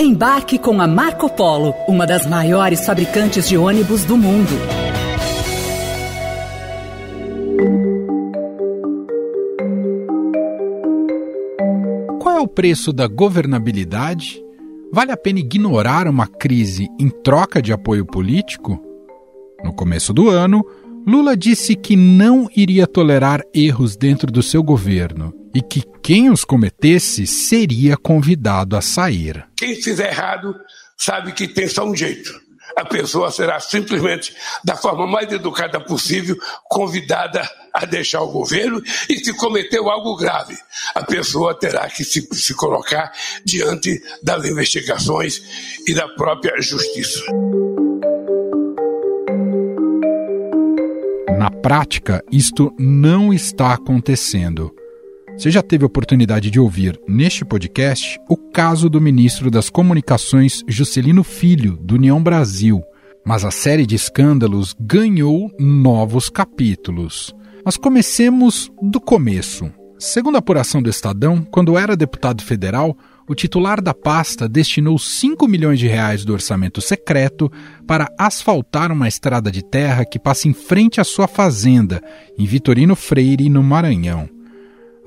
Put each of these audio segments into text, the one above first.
Embarque com a Marco Polo, uma das maiores fabricantes de ônibus do mundo. Qual é o preço da governabilidade? Vale a pena ignorar uma crise em troca de apoio político? No começo do ano, Lula disse que não iria tolerar erros dentro do seu governo e que quem os cometesse seria convidado a sair. Quem fizer errado sabe que tem só um jeito. A pessoa será simplesmente, da forma mais educada possível, convidada a deixar o governo e se cometeu algo grave, a pessoa terá que se, se colocar diante das investigações e da própria justiça. Na prática, isto não está acontecendo. Você já teve oportunidade de ouvir neste podcast o caso do ministro das Comunicações Juscelino Filho, do União Brasil. Mas a série de escândalos ganhou novos capítulos. Mas comecemos do começo. Segundo a apuração do Estadão, quando era deputado federal, o titular da pasta destinou 5 milhões de reais do orçamento secreto para asfaltar uma estrada de terra que passa em frente à sua fazenda, em Vitorino Freire, no Maranhão.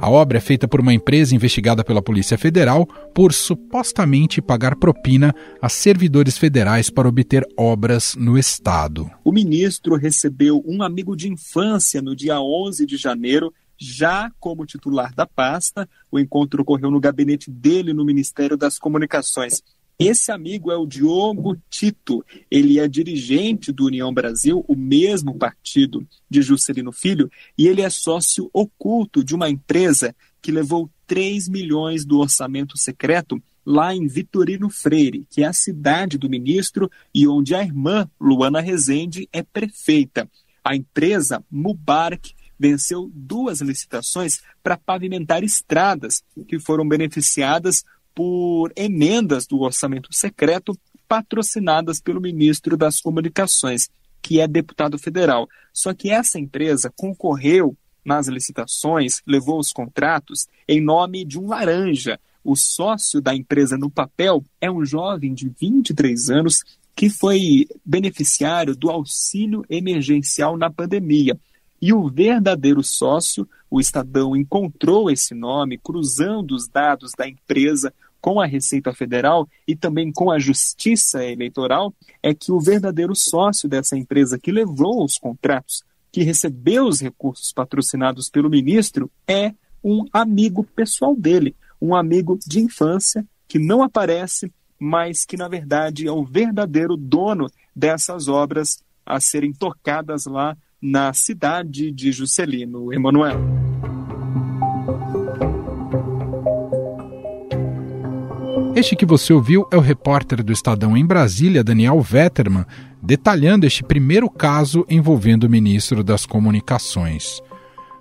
A obra é feita por uma empresa investigada pela Polícia Federal por supostamente pagar propina a servidores federais para obter obras no estado. O ministro recebeu um amigo de infância no dia 11 de janeiro já como titular da pasta. O encontro ocorreu no gabinete dele no Ministério das Comunicações. Esse amigo é o Diogo Tito. Ele é dirigente do União Brasil, o mesmo partido de Juscelino Filho, e ele é sócio oculto de uma empresa que levou 3 milhões do orçamento secreto lá em Vitorino Freire, que é a cidade do ministro e onde a irmã Luana Rezende é prefeita. A empresa Mubarak venceu duas licitações para pavimentar estradas que foram beneficiadas por emendas do orçamento secreto patrocinadas pelo ministro das Comunicações, que é deputado federal. Só que essa empresa concorreu nas licitações, levou os contratos em nome de um laranja. O sócio da empresa no papel é um jovem de 23 anos que foi beneficiário do auxílio emergencial na pandemia. E o verdadeiro sócio, o Estadão encontrou esse nome cruzando os dados da empresa com a Receita Federal e também com a Justiça Eleitoral, é que o verdadeiro sócio dessa empresa que levou os contratos, que recebeu os recursos patrocinados pelo ministro, é um amigo pessoal dele, um amigo de infância que não aparece, mas que na verdade é o verdadeiro dono dessas obras a serem tocadas lá na cidade de Juscelino, Emanuel. Este que você ouviu é o repórter do Estadão em Brasília, Daniel Vetterman, detalhando este primeiro caso envolvendo o ministro das Comunicações.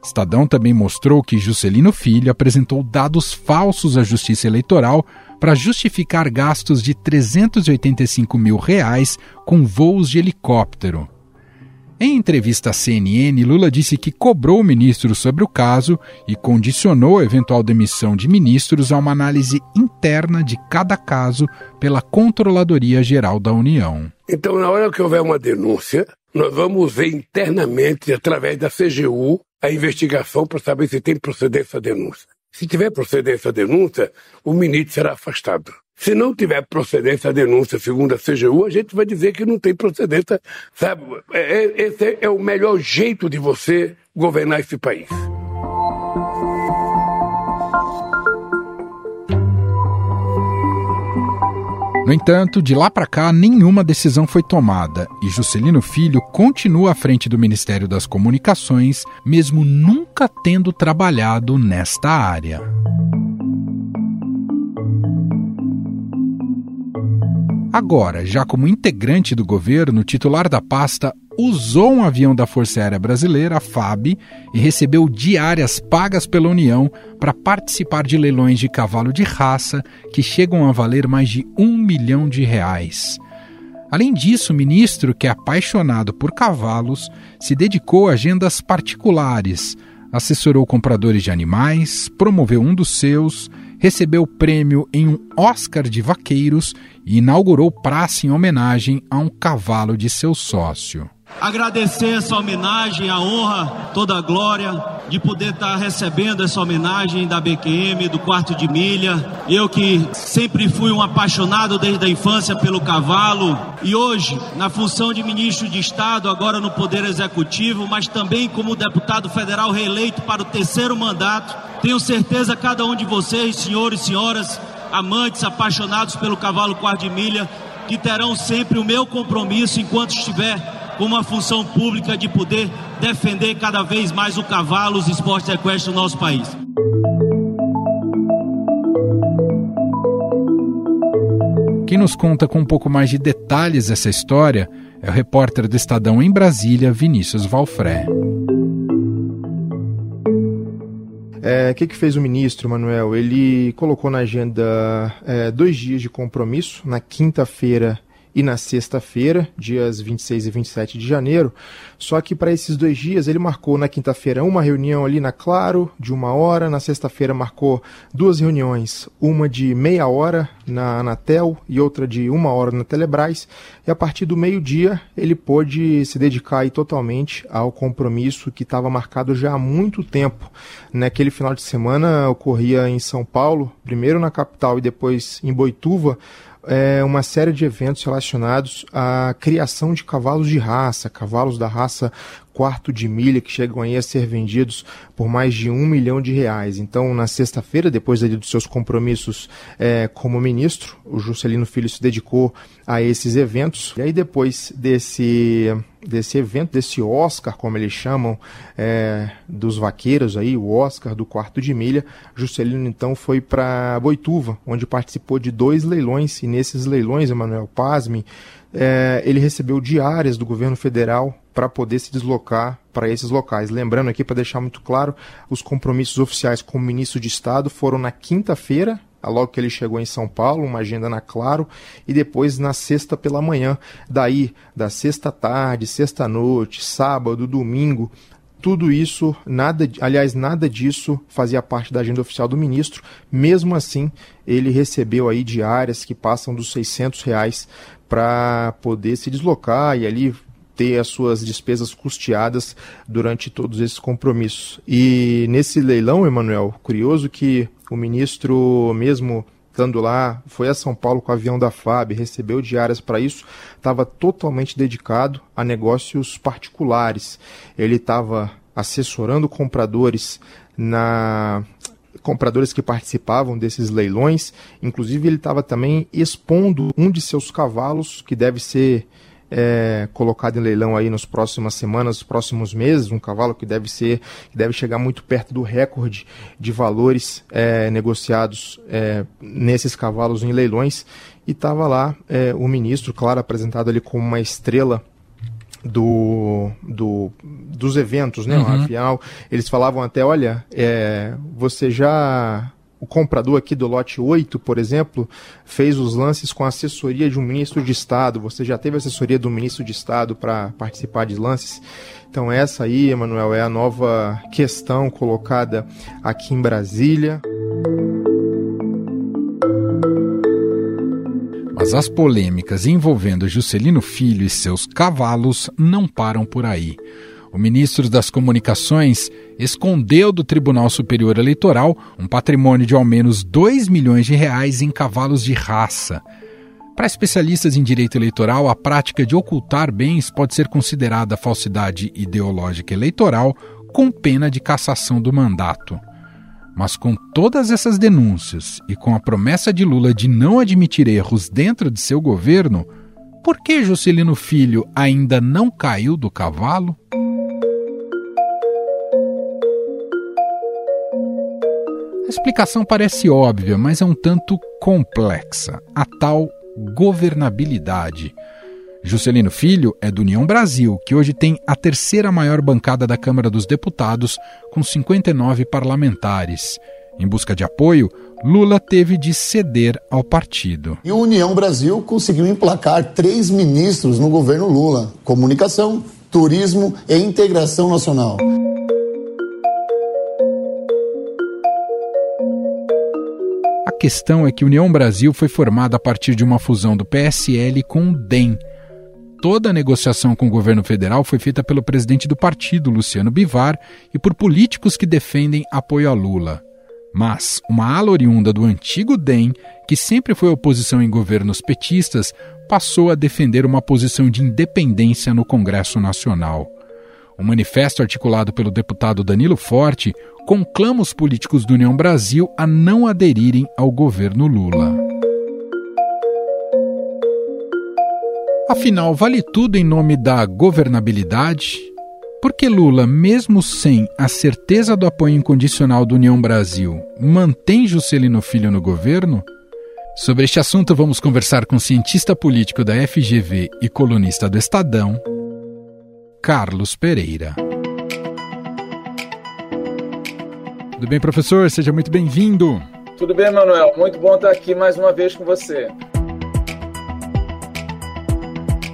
Estadão também mostrou que Juscelino Filho apresentou dados falsos à Justiça Eleitoral para justificar gastos de 385 mil reais com voos de helicóptero. Em entrevista à CNN, Lula disse que cobrou o ministro sobre o caso e condicionou a eventual demissão de ministros a uma análise interna de cada caso pela Controladoria Geral da União. Então, na hora que houver uma denúncia, nós vamos ver internamente, através da CGU, a investigação para saber se tem procedência a denúncia. Se tiver procedência a denúncia, o ministro será afastado. Se não tiver procedência a denúncia segundo a CGU, a gente vai dizer que não tem procedência, sabe? É, é, esse é o melhor jeito de você governar esse país. No entanto, de lá para cá, nenhuma decisão foi tomada e Juscelino Filho continua à frente do Ministério das Comunicações, mesmo nunca tendo trabalhado nesta área. Agora, já como integrante do governo, titular da pasta usou um avião da Força Aérea Brasileira, a FAB, e recebeu diárias pagas pela União para participar de leilões de cavalo de raça que chegam a valer mais de um milhão de reais. Além disso, o ministro, que é apaixonado por cavalos, se dedicou a agendas particulares, assessorou compradores de animais, promoveu um dos seus recebeu o prêmio em um Oscar de Vaqueiros e inaugurou praça em homenagem a um cavalo de seu sócio. Agradecer essa homenagem, a honra, toda a glória de poder estar recebendo essa homenagem da BQM, do quarto de milha. Eu que sempre fui um apaixonado desde a infância pelo cavalo e hoje, na função de ministro de Estado, agora no Poder Executivo, mas também como deputado federal reeleito para o terceiro mandato, tenho certeza cada um de vocês, senhores e senhoras, amantes, apaixonados pelo cavalo quarto de milha, que terão sempre o meu compromisso enquanto estiver com uma função pública de poder defender cada vez mais o cavalo, os esportes equestres no nosso país. Quem nos conta com um pouco mais de detalhes essa história é o repórter do Estadão em Brasília, Vinícius Valfré. O é, que, que fez o ministro, Manuel? Ele colocou na agenda é, dois dias de compromisso. Na quinta-feira, e na sexta-feira, dias 26 e 27 de janeiro. Só que para esses dois dias ele marcou na quinta-feira uma reunião ali na Claro, de uma hora, na sexta-feira marcou duas reuniões, uma de meia hora na Anatel e outra de uma hora na Telebrás, e a partir do meio-dia ele pôde se dedicar totalmente ao compromisso que estava marcado já há muito tempo. Naquele final de semana ocorria em São Paulo, primeiro na capital e depois em Boituva, é, uma série de eventos relacionados à criação de cavalos de raça, cavalos da raça quarto de milha que chegam aí a ser vendidos por mais de um milhão de reais. Então, na sexta-feira, depois ali dos seus compromissos é, como ministro, o Juscelino Filho se dedicou a esses eventos. E aí, depois desse, desse evento, desse Oscar, como eles chamam, é, dos vaqueiros aí, o Oscar do quarto de milha, Juscelino então foi para Boituva, onde participou de dois leilões. E nesses leilões, Emanuel Pasme, é, ele recebeu diárias do governo federal para poder se deslocar para esses locais. Lembrando aqui, para deixar muito claro, os compromissos oficiais com o ministro de Estado foram na quinta-feira, logo que ele chegou em São Paulo, uma agenda na Claro, e depois na sexta pela manhã. Daí, da sexta tarde, sexta noite, sábado, domingo, tudo isso, nada, aliás, nada disso fazia parte da agenda oficial do ministro. Mesmo assim, ele recebeu aí diárias que passam dos 600 reais para poder se deslocar e ali ter as suas despesas custeadas durante todos esses compromissos. E nesse leilão, Emanuel, curioso que o ministro mesmo estando lá, foi a São Paulo com o avião da FAB, recebeu diárias para isso, estava totalmente dedicado a negócios particulares. Ele estava assessorando compradores na compradores que participavam desses leilões, inclusive ele estava também expondo um de seus cavalos que deve ser é, colocado em leilão aí nas próximas semanas, nos próximos meses, um cavalo que deve ser, que deve chegar muito perto do recorde de valores é, negociados é, nesses cavalos em leilões. E estava lá é, o ministro, claro, apresentado ali como uma estrela do, do, dos eventos, né? Uhum. Afinal, eles falavam até, olha, é, você já o comprador aqui do lote 8, por exemplo, fez os lances com assessoria de um ministro de Estado. Você já teve assessoria do ministro de Estado para participar de lances? Então, essa aí, Emanuel, é a nova questão colocada aqui em Brasília. Mas as polêmicas envolvendo Juscelino Filho e seus cavalos não param por aí o ministro das Comunicações escondeu do Tribunal Superior Eleitoral um patrimônio de ao menos 2 milhões de reais em cavalos de raça. Para especialistas em direito eleitoral, a prática de ocultar bens pode ser considerada falsidade ideológica eleitoral com pena de cassação do mandato. Mas com todas essas denúncias e com a promessa de Lula de não admitir erros dentro de seu governo, por que Juscelino Filho ainda não caiu do cavalo? A explicação parece óbvia, mas é um tanto complexa. A tal governabilidade. Juscelino Filho é do União Brasil, que hoje tem a terceira maior bancada da Câmara dos Deputados, com 59 parlamentares. Em busca de apoio, Lula teve de ceder ao partido. E o União Brasil conseguiu emplacar três ministros no governo Lula: comunicação, turismo e integração nacional. Questão é que União Brasil foi formada a partir de uma fusão do PSL com o DEM. Toda a negociação com o governo federal foi feita pelo presidente do partido, Luciano Bivar, e por políticos que defendem apoio a Lula. Mas uma ala oriunda do antigo DEM, que sempre foi oposição em governos petistas, passou a defender uma posição de independência no Congresso Nacional. O manifesto articulado pelo deputado Danilo Forte conclama os políticos do União Brasil a não aderirem ao governo Lula. Afinal, vale tudo em nome da governabilidade? Porque Lula, mesmo sem a certeza do apoio incondicional do União Brasil, mantém Juscelino Filho no governo? Sobre este assunto, vamos conversar com cientista político da FGV e colunista do Estadão, Carlos Pereira. Tudo bem, professor? Seja muito bem-vindo. Tudo bem, Manuel. Muito bom estar aqui mais uma vez com você.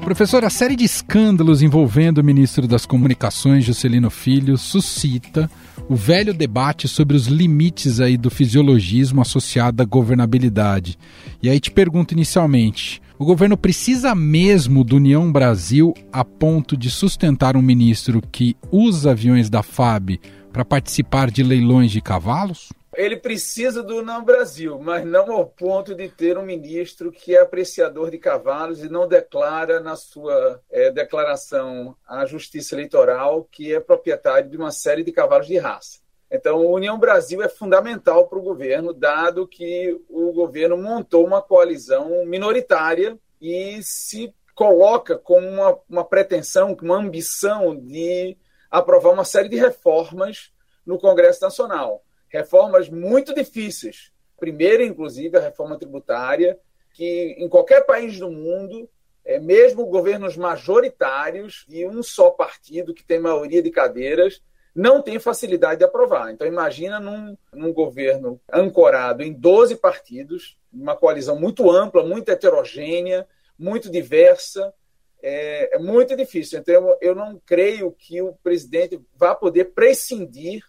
Professor, a série de escândalos envolvendo o ministro das Comunicações, Juscelino Filho, suscita o velho debate sobre os limites aí do fisiologismo associado à governabilidade. E aí te pergunto inicialmente, o governo precisa mesmo do União Brasil a ponto de sustentar um ministro que usa aviões da FAB para participar de leilões de cavalos? ele precisa do não Brasil, mas não ao ponto de ter um ministro que é apreciador de cavalos e não declara na sua é, declaração à Justiça Eleitoral que é proprietário de uma série de cavalos de raça. Então, a União Brasil é fundamental para o governo, dado que o governo montou uma coalizão minoritária e se coloca como uma, uma pretensão, uma ambição de aprovar uma série de reformas no Congresso Nacional reformas muito difíceis. Primeiro, inclusive, a reforma tributária, que em qualquer país do mundo, é, mesmo governos majoritários e um só partido que tem maioria de cadeiras, não tem facilidade de aprovar. Então, imagina num, num governo ancorado em 12 partidos, uma coalizão muito ampla, muito heterogênea, muito diversa, é, é muito difícil. Então, eu, não creio que o presidente vá poder prescindir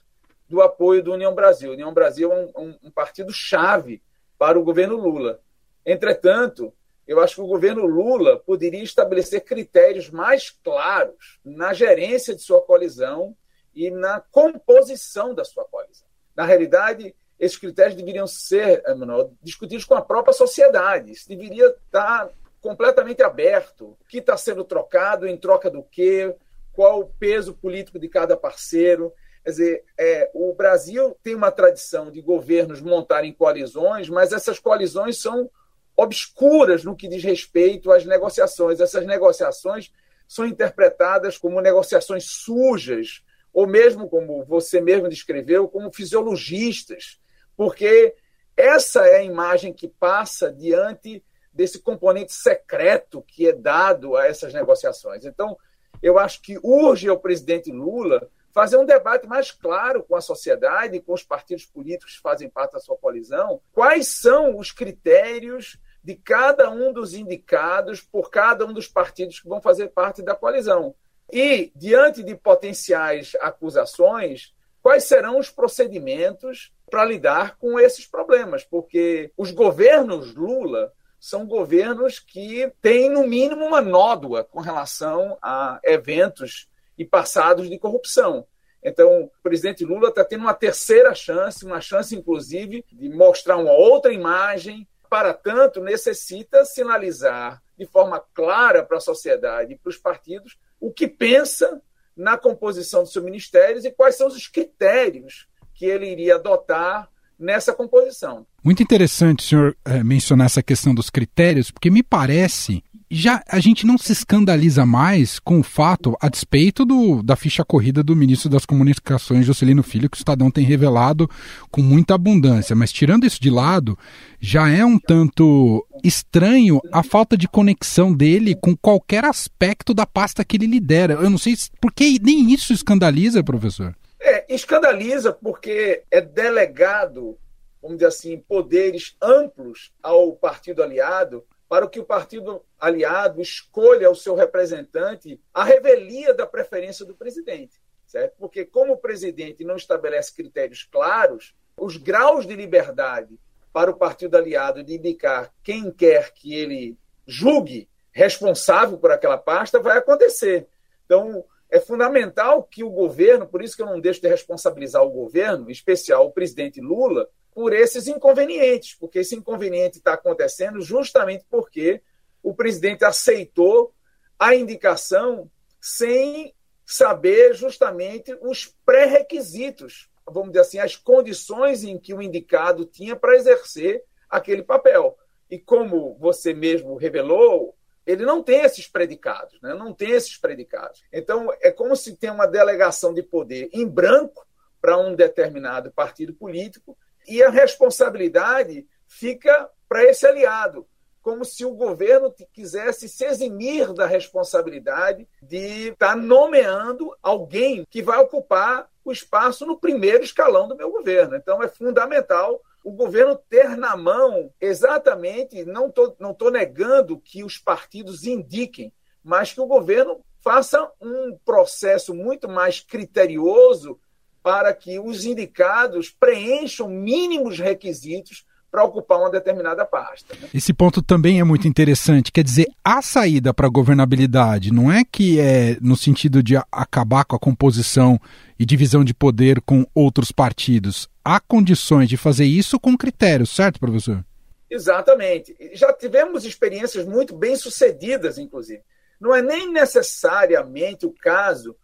do apoio do União Brasil. União Brasil é um, um, um partido-chave para o governo Lula. Entretanto, eu acho que o governo Lula poderia estabelecer critérios mais claros na gerência de sua coalizão e na composição da sua coalizão. Na realidade, esses critérios deveriam ser, Emanuel, discutidos com a própria sociedade. Isso deveria estar completamente aberto. O que está sendo trocado, em troca do quê, qual o peso político de cada parceiro. Quer dizer, é, o Brasil tem uma tradição de governos montarem coalizões, mas essas coalizões são obscuras no que diz respeito às negociações. Essas negociações são interpretadas como negociações sujas, ou mesmo, como você mesmo descreveu, como fisiologistas, porque essa é a imagem que passa diante desse componente secreto que é dado a essas negociações. Então, eu acho que urge ao presidente Lula fazer um debate mais claro com a sociedade, com os partidos políticos que fazem parte da sua coalizão, quais são os critérios de cada um dos indicados por cada um dos partidos que vão fazer parte da coalizão. E, diante de potenciais acusações, quais serão os procedimentos para lidar com esses problemas? Porque os governos Lula são governos que têm, no mínimo, uma nódoa com relação a eventos e passados de corrupção. Então, o presidente Lula está tendo uma terceira chance, uma chance, inclusive, de mostrar uma outra imagem. Para tanto, necessita sinalizar de forma clara para a sociedade e para os partidos o que pensa na composição dos seus ministérios e quais são os critérios que ele iria adotar nessa composição. Muito interessante senhor é, mencionar essa questão dos critérios, porque me parece já a gente não se escandaliza mais com o fato, a despeito do, da ficha corrida do ministro das Comunicações, Juscelino Filho, que o Estadão tem revelado com muita abundância. Mas tirando isso de lado, já é um tanto estranho a falta de conexão dele com qualquer aspecto da pasta que ele lidera. Eu não sei por que nem isso escandaliza, professor. É, escandaliza porque é delegado, vamos dizer assim, poderes amplos ao partido aliado para que o partido aliado escolha o seu representante à revelia da preferência do presidente, certo? Porque como o presidente não estabelece critérios claros, os graus de liberdade para o partido aliado de indicar quem quer que ele julgue responsável por aquela pasta, vai acontecer. Então, é fundamental que o governo, por isso que eu não deixo de responsabilizar o governo, em especial o presidente Lula, por esses inconvenientes, porque esse inconveniente está acontecendo justamente porque o presidente aceitou a indicação sem saber justamente os pré-requisitos, vamos dizer assim, as condições em que o indicado tinha para exercer aquele papel. E como você mesmo revelou, ele não tem esses predicados, né? não tem esses predicados. Então, é como se tem uma delegação de poder em branco para um determinado partido político e a responsabilidade fica para esse aliado, como se o governo quisesse se eximir da responsabilidade de estar tá nomeando alguém que vai ocupar o espaço no primeiro escalão do meu governo. Então, é fundamental o governo ter na mão exatamente, não estou não tô negando que os partidos indiquem, mas que o governo faça um processo muito mais criterioso para que os indicados preencham mínimos requisitos para ocupar uma determinada pasta. Né? Esse ponto também é muito interessante. Quer dizer, a saída para a governabilidade não é que é no sentido de acabar com a composição e divisão de poder com outros partidos. Há condições de fazer isso com critérios, certo, professor? Exatamente. Já tivemos experiências muito bem sucedidas, inclusive. Não é nem necessariamente o caso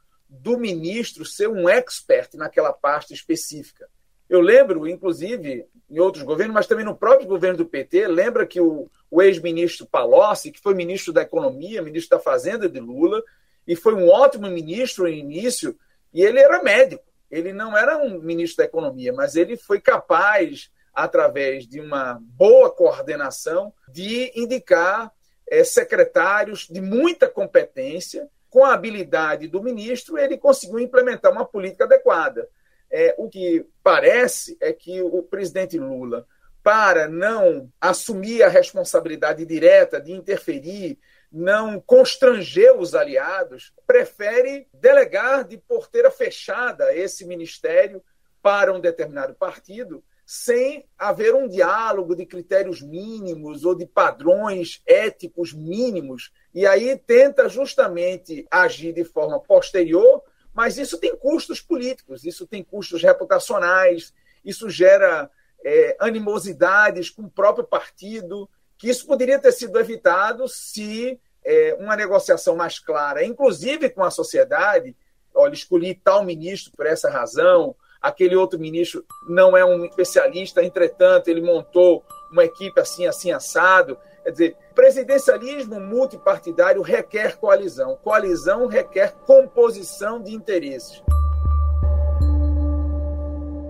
do ministro ser um expert naquela pasta específica. Eu lembro, inclusive, em outros governos, mas também no próprio governo do PT, lembra que o, o ex-ministro Palocci, que foi ministro da Economia, ministro da Fazenda de Lula, e foi um ótimo ministro no início, e ele era médico. Ele não era um ministro da Economia, mas ele foi capaz, através de uma boa coordenação, de indicar é, secretários de muita competência. Com a habilidade do ministro, ele conseguiu implementar uma política adequada. É, o que parece é que o presidente Lula, para não assumir a responsabilidade direta de interferir, não constranger os aliados, prefere delegar de porteira fechada esse ministério para um determinado partido, sem haver um diálogo de critérios mínimos ou de padrões éticos mínimos. E aí tenta justamente agir de forma posterior mas isso tem custos políticos, isso tem custos reputacionais, isso gera é, animosidades com o próprio partido, que isso poderia ter sido evitado se é, uma negociação mais clara, inclusive com a sociedade, olha, escolhi tal ministro por essa razão, aquele outro ministro não é um especialista, entretanto, ele montou uma equipe assim, assim, assado. Quer dizer, presidencialismo multipartidário requer coalizão. Coalizão requer composição de interesses.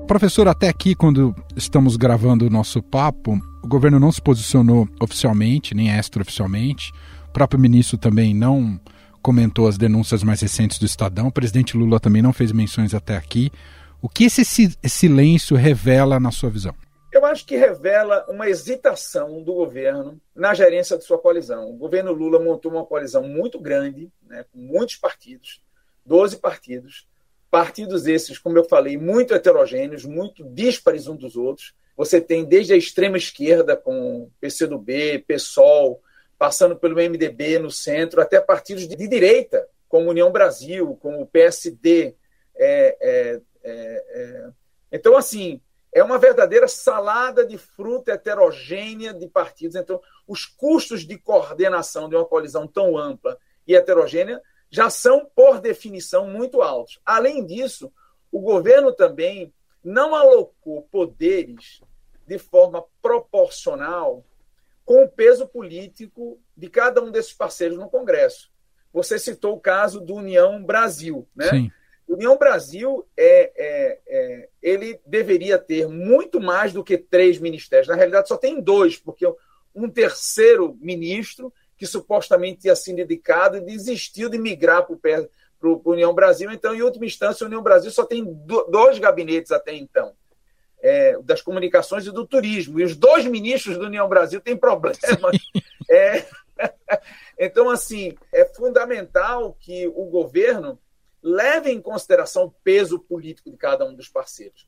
Professor, até aqui, quando estamos gravando o nosso papo, o governo não se posicionou oficialmente, nem extraoficialmente. O próprio ministro também não comentou as denúncias mais recentes do Estadão. O presidente Lula também não fez menções até aqui. O que esse silêncio revela na sua visão? Eu acho que revela uma hesitação do governo na gerência de sua coalizão. O governo Lula montou uma coalizão muito grande, né, com muitos partidos, 12 partidos, partidos esses, como eu falei, muito heterogêneos, muito díspares uns dos outros. Você tem desde a extrema esquerda, com PCdoB, PSOL, passando pelo MDB no centro, até partidos de direita, como União Brasil, como o PSD. É, é, é, é. Então, assim, é uma verdadeira salada de fruta heterogênea de partidos. Então, os custos de coordenação de uma coalizão tão ampla e heterogênea já são, por definição, muito altos. Além disso, o governo também não alocou poderes de forma proporcional com o peso político de cada um desses parceiros no Congresso. Você citou o caso do União Brasil, né? Sim. União Brasil é, é, é, ele deveria ter muito mais do que três ministérios. Na realidade, só tem dois, porque um terceiro ministro, que supostamente tinha sido dedicado, desistiu de migrar para o União Brasil. Então, em última instância, a União Brasil só tem dois gabinetes até então. É, das comunicações e do turismo. E os dois ministros da União Brasil têm problemas. É, então, assim, é fundamental que o governo leve em consideração o peso político de cada um dos parceiros.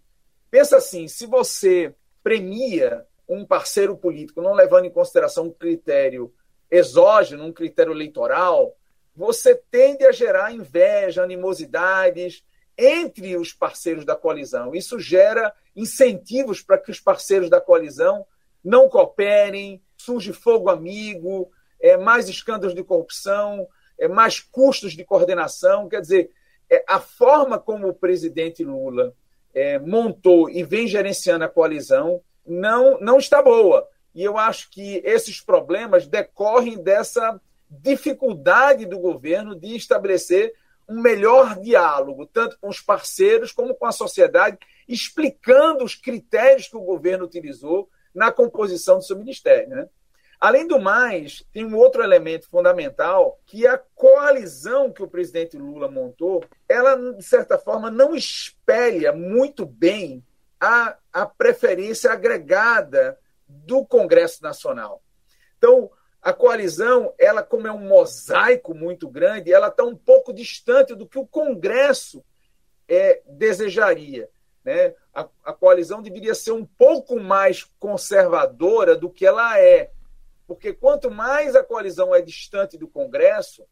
Pensa assim: se você premia um parceiro político, não levando em consideração um critério exógeno, um critério eleitoral, você tende a gerar inveja, animosidades entre os parceiros da coalizão. Isso gera incentivos para que os parceiros da coalizão não cooperem, surge fogo amigo, é, mais escândalos de corrupção, é, mais custos de coordenação. Quer dizer, a forma como o presidente Lula é, montou e vem gerenciando a coalizão não, não está boa. E eu acho que esses problemas decorrem dessa dificuldade do governo de estabelecer um melhor diálogo, tanto com os parceiros como com a sociedade, explicando os critérios que o governo utilizou na composição do seu ministério. Né? Além do mais, tem um outro elemento fundamental que a coalizão que o presidente Lula montou, ela de certa forma não espelha muito bem a, a preferência agregada do Congresso Nacional. Então, a coalizão, ela como é um mosaico muito grande, ela está um pouco distante do que o Congresso é, desejaria. Né? A, a coalizão deveria ser um pouco mais conservadora do que ela é, porque quanto mais a coalizão é distante do Congresso,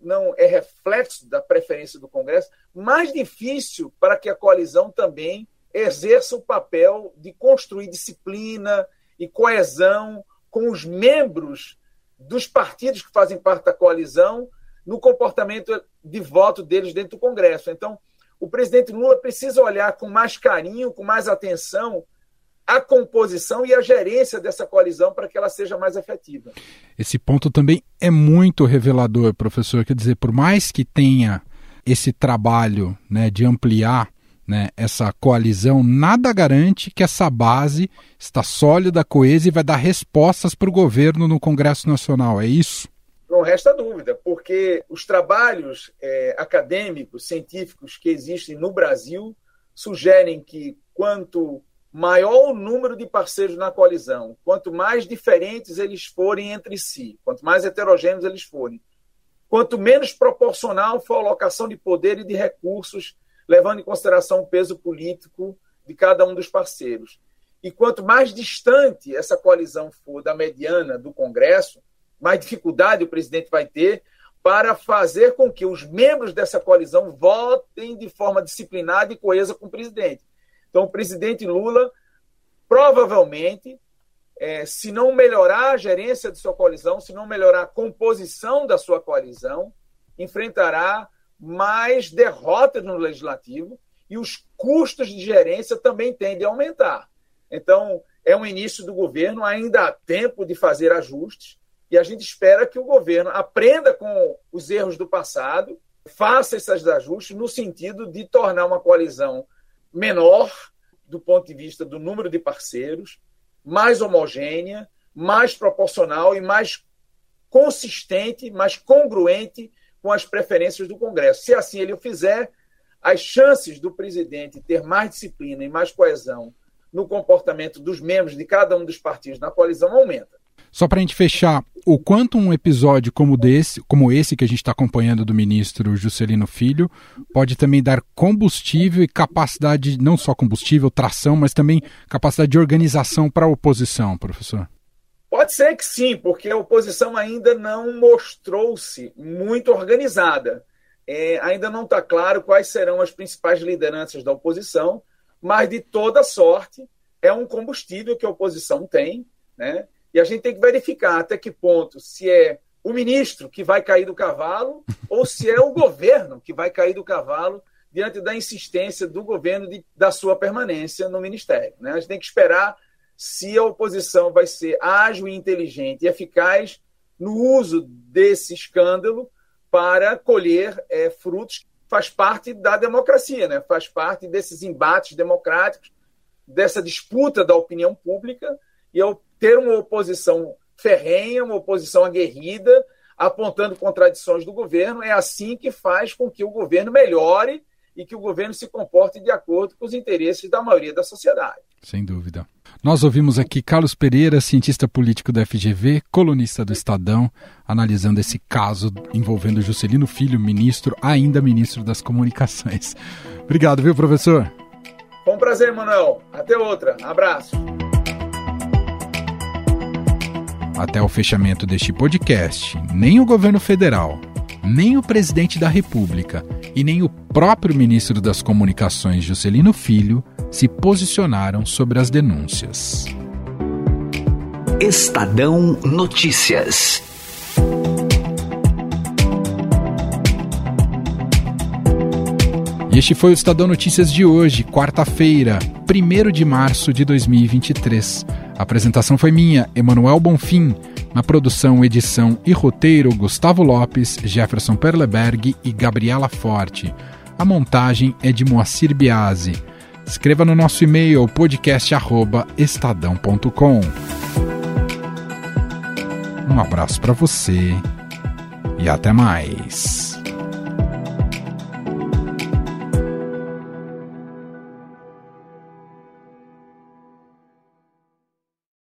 não é reflexo da preferência do Congresso, mais difícil para que a coalizão também exerça o papel de construir disciplina e coesão com os membros dos partidos que fazem parte da coalizão no comportamento de voto deles dentro do Congresso. Então, o presidente Lula precisa olhar com mais carinho, com mais atenção a composição e a gerência dessa coalizão para que ela seja mais efetiva. Esse ponto também é muito revelador, professor. Quer dizer, por mais que tenha esse trabalho né, de ampliar né, essa coalizão, nada garante que essa base está sólida, coesa e vai dar respostas para o governo no Congresso Nacional. É isso? Não resta dúvida, porque os trabalhos é, acadêmicos, científicos que existem no Brasil sugerem que quanto maior o número de parceiros na coalizão, quanto mais diferentes eles forem entre si, quanto mais heterogêneos eles forem, quanto menos proporcional for a alocação de poder e de recursos levando em consideração o peso político de cada um dos parceiros. E quanto mais distante essa coalizão for da mediana do Congresso, mais dificuldade o presidente vai ter para fazer com que os membros dessa coalizão votem de forma disciplinada e coesa com o presidente. Então, o presidente Lula, provavelmente, é, se não melhorar a gerência de sua coalizão, se não melhorar a composição da sua coalizão, enfrentará mais derrotas no legislativo e os custos de gerência também tendem a aumentar. Então, é um início do governo, ainda há tempo de fazer ajustes, e a gente espera que o governo aprenda com os erros do passado, faça esses ajustes no sentido de tornar uma coalizão menor do ponto de vista do número de parceiros, mais homogênea, mais proporcional e mais consistente, mais congruente com as preferências do Congresso. Se assim ele o fizer, as chances do presidente ter mais disciplina e mais coesão no comportamento dos membros de cada um dos partidos na coalizão aumenta. Só para a gente fechar, o quanto um episódio como desse, como esse que a gente está acompanhando do ministro Juscelino Filho, pode também dar combustível e capacidade, não só combustível, tração, mas também capacidade de organização para a oposição, professor? Pode ser que sim, porque a oposição ainda não mostrou-se muito organizada. É, ainda não está claro quais serão as principais lideranças da oposição, mas de toda sorte é um combustível que a oposição tem, né? E a gente tem que verificar até que ponto se é o ministro que vai cair do cavalo ou se é o governo que vai cair do cavalo diante da insistência do governo de, da sua permanência no ministério. Né? A gente tem que esperar se a oposição vai ser ágil e inteligente e eficaz no uso desse escândalo para colher é, frutos faz parte da democracia, né? faz parte desses embates democráticos, dessa disputa da opinião pública, e ao ter uma oposição ferrenha, uma oposição aguerrida, apontando contradições do governo, é assim que faz com que o governo melhore e que o governo se comporte de acordo com os interesses da maioria da sociedade. Sem dúvida. Nós ouvimos aqui Carlos Pereira, cientista político da FGV, colunista do Estadão, analisando esse caso envolvendo Juscelino Filho, ministro, ainda ministro das Comunicações. Obrigado, viu, professor? Foi um prazer, Manuel. Até outra. Abraço. Até o fechamento deste podcast, nem o governo federal, nem o presidente da República e nem o próprio ministro das Comunicações, Juscelino Filho, se posicionaram sobre as denúncias. Estadão Notícias. E este foi o Estadão Notícias de hoje, quarta-feira, 1 de março de 2023. A apresentação foi minha, Emanuel Bonfim. Na produção, edição e roteiro, Gustavo Lopes, Jefferson Perleberg e Gabriela Forte. A montagem é de Moacir Biasi. Escreva no nosso e-mail podcast@estadão.com. Um abraço para você e até mais.